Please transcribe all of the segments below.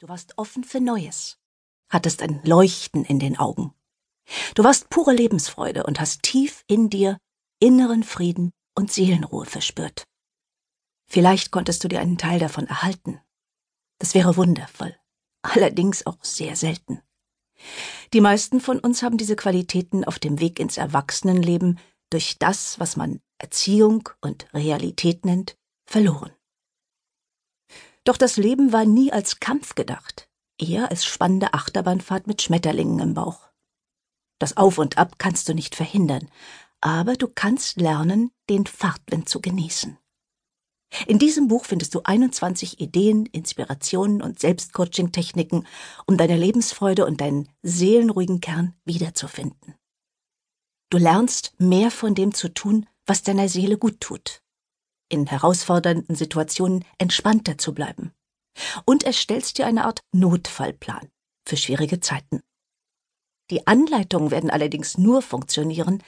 Du warst offen für Neues, hattest ein Leuchten in den Augen. Du warst pure Lebensfreude und hast tief in dir inneren Frieden und Seelenruhe verspürt. Vielleicht konntest du dir einen Teil davon erhalten. Das wäre wundervoll, allerdings auch sehr selten. Die meisten von uns haben diese Qualitäten auf dem Weg ins Erwachsenenleben durch das, was man Erziehung und Realität nennt, verloren. Doch das Leben war nie als Kampf gedacht, eher als spannende Achterbahnfahrt mit Schmetterlingen im Bauch. Das Auf und Ab kannst du nicht verhindern, aber du kannst lernen, den Fahrtwind zu genießen. In diesem Buch findest du 21 Ideen, Inspirationen und Selbstcoaching-Techniken, um deine Lebensfreude und deinen seelenruhigen Kern wiederzufinden. Du lernst, mehr von dem zu tun, was deiner Seele gut tut in herausfordernden Situationen entspannter zu bleiben. Und erstellst dir eine Art Notfallplan für schwierige Zeiten. Die Anleitungen werden allerdings nur funktionieren,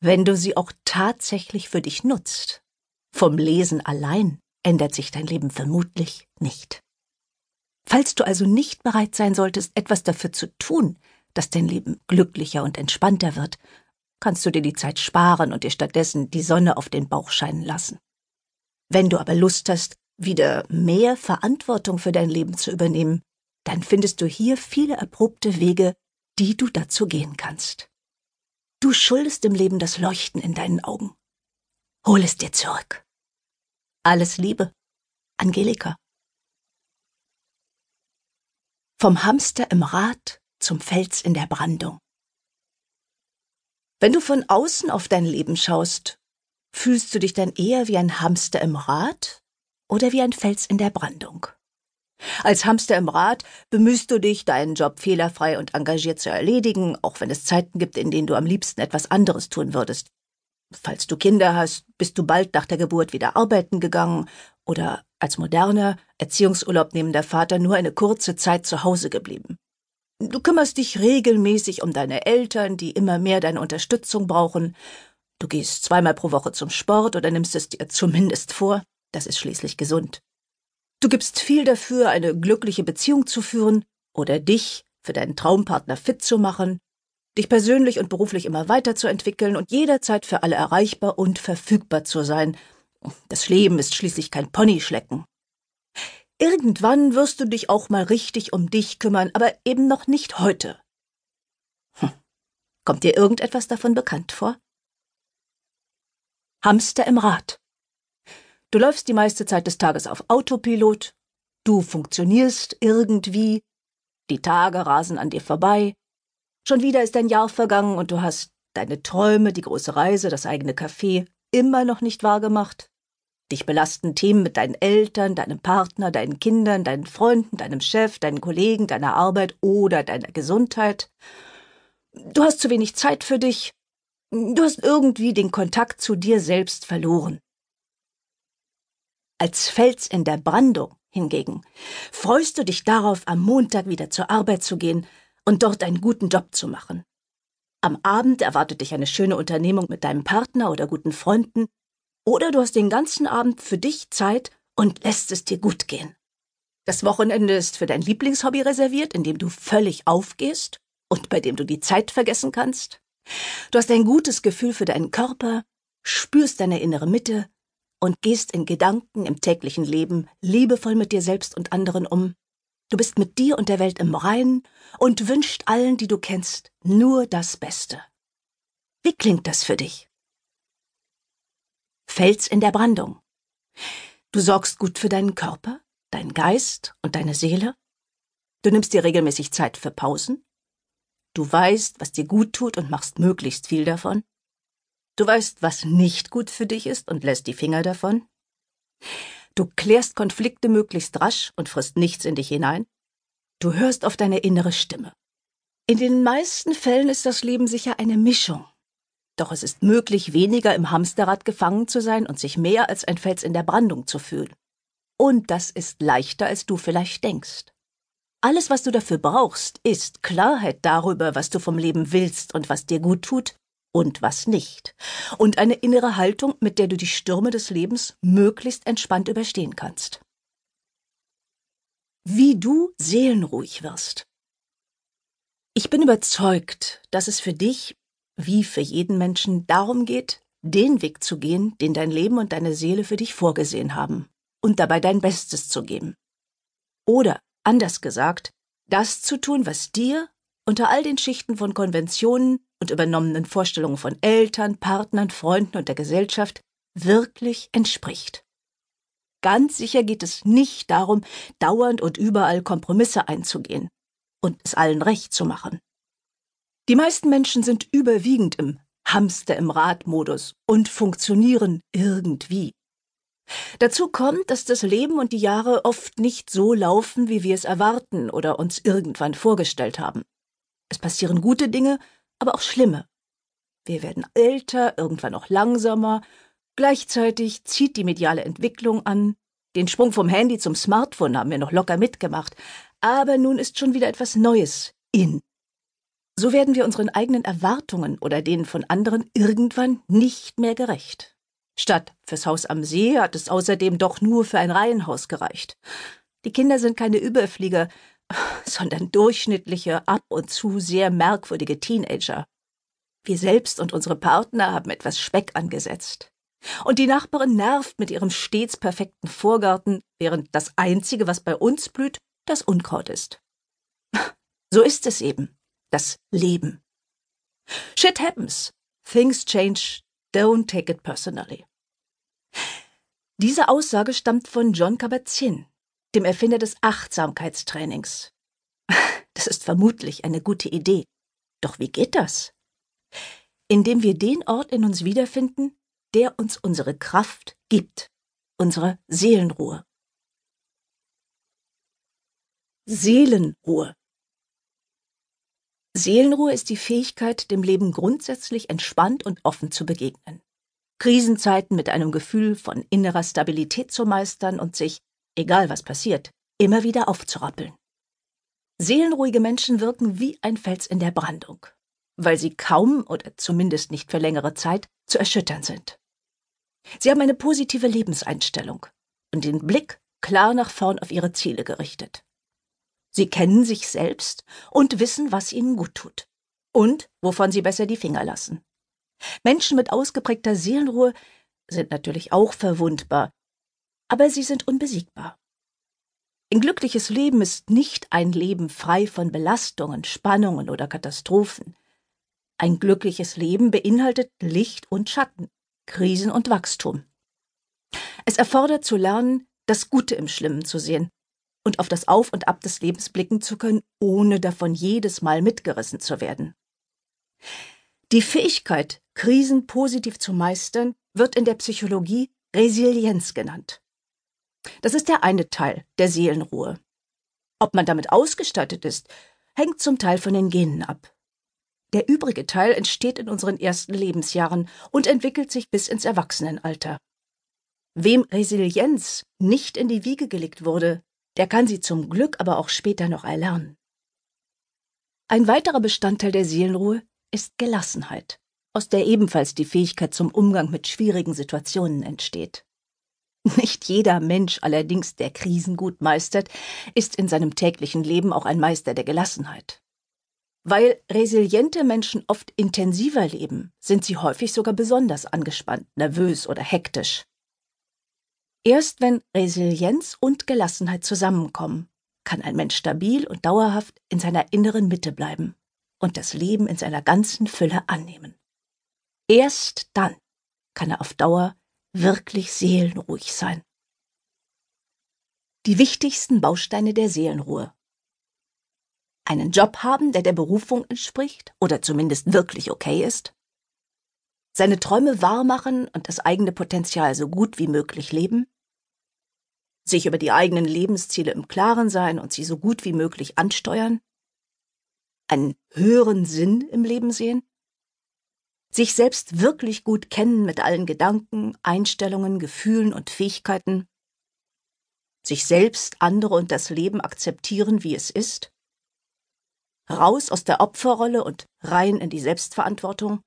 wenn du sie auch tatsächlich für dich nutzt. Vom Lesen allein ändert sich dein Leben vermutlich nicht. Falls du also nicht bereit sein solltest, etwas dafür zu tun, dass dein Leben glücklicher und entspannter wird, kannst du dir die Zeit sparen und dir stattdessen die Sonne auf den Bauch scheinen lassen. Wenn du aber Lust hast, wieder mehr Verantwortung für dein Leben zu übernehmen, dann findest du hier viele erprobte Wege, die du dazu gehen kannst. Du schuldest dem Leben das Leuchten in deinen Augen. Hol es dir zurück. Alles Liebe, Angelika. Vom Hamster im Rad zum Fels in der Brandung. Wenn du von außen auf dein Leben schaust, Fühlst du dich dann eher wie ein Hamster im Rad oder wie ein Fels in der Brandung? Als Hamster im Rad bemühst du dich, deinen Job fehlerfrei und engagiert zu erledigen, auch wenn es Zeiten gibt, in denen du am liebsten etwas anderes tun würdest. Falls du Kinder hast, bist du bald nach der Geburt wieder arbeiten gegangen oder als moderner, Erziehungsurlaub nehmender Vater nur eine kurze Zeit zu Hause geblieben. Du kümmerst dich regelmäßig um deine Eltern, die immer mehr deine Unterstützung brauchen, Du gehst zweimal pro Woche zum Sport oder nimmst es dir zumindest vor. Das ist schließlich gesund. Du gibst viel dafür, eine glückliche Beziehung zu führen oder dich für deinen Traumpartner fit zu machen, dich persönlich und beruflich immer weiterzuentwickeln und jederzeit für alle erreichbar und verfügbar zu sein. Das Leben ist schließlich kein Ponyschlecken. Irgendwann wirst du dich auch mal richtig um dich kümmern, aber eben noch nicht heute. Hm. Kommt dir irgendetwas davon bekannt vor? Hamster im Rad. Du läufst die meiste Zeit des Tages auf Autopilot, du funktionierst irgendwie, die Tage rasen an dir vorbei, schon wieder ist ein Jahr vergangen und du hast deine Träume, die große Reise, das eigene Café immer noch nicht wahrgemacht. Dich belasten Themen mit deinen Eltern, deinem Partner, deinen Kindern, deinen Freunden, deinem Chef, deinen Kollegen, deiner Arbeit oder deiner Gesundheit. Du hast zu wenig Zeit für dich, Du hast irgendwie den Kontakt zu dir selbst verloren. Als Fels in der Brandung hingegen freust du dich darauf, am Montag wieder zur Arbeit zu gehen und dort einen guten Job zu machen. Am Abend erwartet dich eine schöne Unternehmung mit deinem Partner oder guten Freunden, oder du hast den ganzen Abend für dich Zeit und lässt es dir gut gehen. Das Wochenende ist für dein Lieblingshobby reserviert, in dem du völlig aufgehst und bei dem du die Zeit vergessen kannst. Du hast ein gutes Gefühl für deinen Körper, spürst deine innere Mitte und gehst in Gedanken im täglichen Leben liebevoll mit dir selbst und anderen um. Du bist mit dir und der Welt im Reinen und wünscht allen, die du kennst, nur das Beste. Wie klingt das für dich? Fels in der Brandung. Du sorgst gut für deinen Körper, deinen Geist und deine Seele. Du nimmst dir regelmäßig Zeit für Pausen, Du weißt, was dir gut tut und machst möglichst viel davon. Du weißt, was nicht gut für dich ist und lässt die Finger davon. Du klärst Konflikte möglichst rasch und frisst nichts in dich hinein. Du hörst auf deine innere Stimme. In den meisten Fällen ist das Leben sicher eine Mischung. Doch es ist möglich, weniger im Hamsterrad gefangen zu sein und sich mehr als ein Fels in der Brandung zu fühlen. Und das ist leichter, als du vielleicht denkst. Alles, was du dafür brauchst, ist Klarheit darüber, was du vom Leben willst und was dir gut tut und was nicht. Und eine innere Haltung, mit der du die Stürme des Lebens möglichst entspannt überstehen kannst. wie du seelenruhig wirst. Ich bin überzeugt, dass es für dich, wie für jeden Menschen, darum geht, den Weg zu gehen, den dein Leben und deine Seele für dich vorgesehen haben, und dabei dein Bestes zu geben. Oder, anders gesagt, das zu tun, was dir unter all den Schichten von Konventionen und übernommenen Vorstellungen von Eltern, Partnern, Freunden und der Gesellschaft wirklich entspricht. Ganz sicher geht es nicht darum, dauernd und überall Kompromisse einzugehen und es allen recht zu machen. Die meisten Menschen sind überwiegend im Hamster im Radmodus und funktionieren irgendwie. Dazu kommt, dass das Leben und die Jahre oft nicht so laufen, wie wir es erwarten oder uns irgendwann vorgestellt haben. Es passieren gute Dinge, aber auch schlimme. Wir werden älter, irgendwann auch langsamer, gleichzeitig zieht die mediale Entwicklung an, den Sprung vom Handy zum Smartphone haben wir noch locker mitgemacht, aber nun ist schon wieder etwas Neues in. So werden wir unseren eigenen Erwartungen oder denen von anderen irgendwann nicht mehr gerecht. Statt fürs Haus am See hat es außerdem doch nur für ein Reihenhaus gereicht. Die Kinder sind keine Überflieger, sondern durchschnittliche, ab und zu sehr merkwürdige Teenager. Wir selbst und unsere Partner haben etwas Speck angesetzt. Und die Nachbarin nervt mit ihrem stets perfekten Vorgarten, während das Einzige, was bei uns blüht, das Unkraut ist. So ist es eben, das Leben. Shit happens. Things change. Don't take it personally. Diese Aussage stammt von John Kabat-Zinn, dem Erfinder des Achtsamkeitstrainings. Das ist vermutlich eine gute Idee. Doch wie geht das? Indem wir den Ort in uns wiederfinden, der uns unsere Kraft gibt, unsere Seelenruhe. Seelenruhe. Seelenruhe ist die Fähigkeit, dem Leben grundsätzlich entspannt und offen zu begegnen. Krisenzeiten mit einem Gefühl von innerer Stabilität zu meistern und sich, egal was passiert, immer wieder aufzurappeln. Seelenruhige Menschen wirken wie ein Fels in der Brandung, weil sie kaum oder zumindest nicht für längere Zeit zu erschüttern sind. Sie haben eine positive Lebenseinstellung und den Blick klar nach vorn auf ihre Ziele gerichtet. Sie kennen sich selbst und wissen, was ihnen gut tut und wovon sie besser die Finger lassen. Menschen mit ausgeprägter Seelenruhe sind natürlich auch verwundbar, aber sie sind unbesiegbar. Ein glückliches Leben ist nicht ein Leben frei von Belastungen, Spannungen oder Katastrophen. Ein glückliches Leben beinhaltet Licht und Schatten, Krisen und Wachstum. Es erfordert zu lernen, das Gute im Schlimmen zu sehen und auf das Auf und Ab des Lebens blicken zu können, ohne davon jedes Mal mitgerissen zu werden. Die Fähigkeit, Krisen positiv zu meistern, wird in der Psychologie Resilienz genannt. Das ist der eine Teil der Seelenruhe. Ob man damit ausgestattet ist, hängt zum Teil von den Genen ab. Der übrige Teil entsteht in unseren ersten Lebensjahren und entwickelt sich bis ins Erwachsenenalter. Wem Resilienz nicht in die Wiege gelegt wurde, der kann sie zum Glück aber auch später noch erlernen. Ein weiterer Bestandteil der Seelenruhe ist Gelassenheit, aus der ebenfalls die Fähigkeit zum Umgang mit schwierigen Situationen entsteht. Nicht jeder Mensch allerdings, der Krisen gut meistert, ist in seinem täglichen Leben auch ein Meister der Gelassenheit. Weil resiliente Menschen oft intensiver leben, sind sie häufig sogar besonders angespannt, nervös oder hektisch. Erst wenn Resilienz und Gelassenheit zusammenkommen, kann ein Mensch stabil und dauerhaft in seiner inneren Mitte bleiben und das Leben in seiner ganzen Fülle annehmen. Erst dann kann er auf Dauer wirklich seelenruhig sein. Die wichtigsten Bausteine der Seelenruhe einen Job haben, der der Berufung entspricht oder zumindest wirklich okay ist, seine Träume wahrmachen und das eigene Potenzial so gut wie möglich leben, sich über die eigenen Lebensziele im Klaren sein und sie so gut wie möglich ansteuern, einen höheren Sinn im Leben sehen, sich selbst wirklich gut kennen mit allen Gedanken, Einstellungen, Gefühlen und Fähigkeiten, sich selbst, andere und das Leben akzeptieren, wie es ist, raus aus der Opferrolle und rein in die Selbstverantwortung?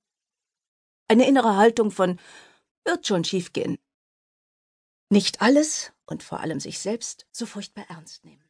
Eine innere Haltung von wird schon schiefgehen. Nicht alles und vor allem sich selbst so furchtbar ernst nehmen.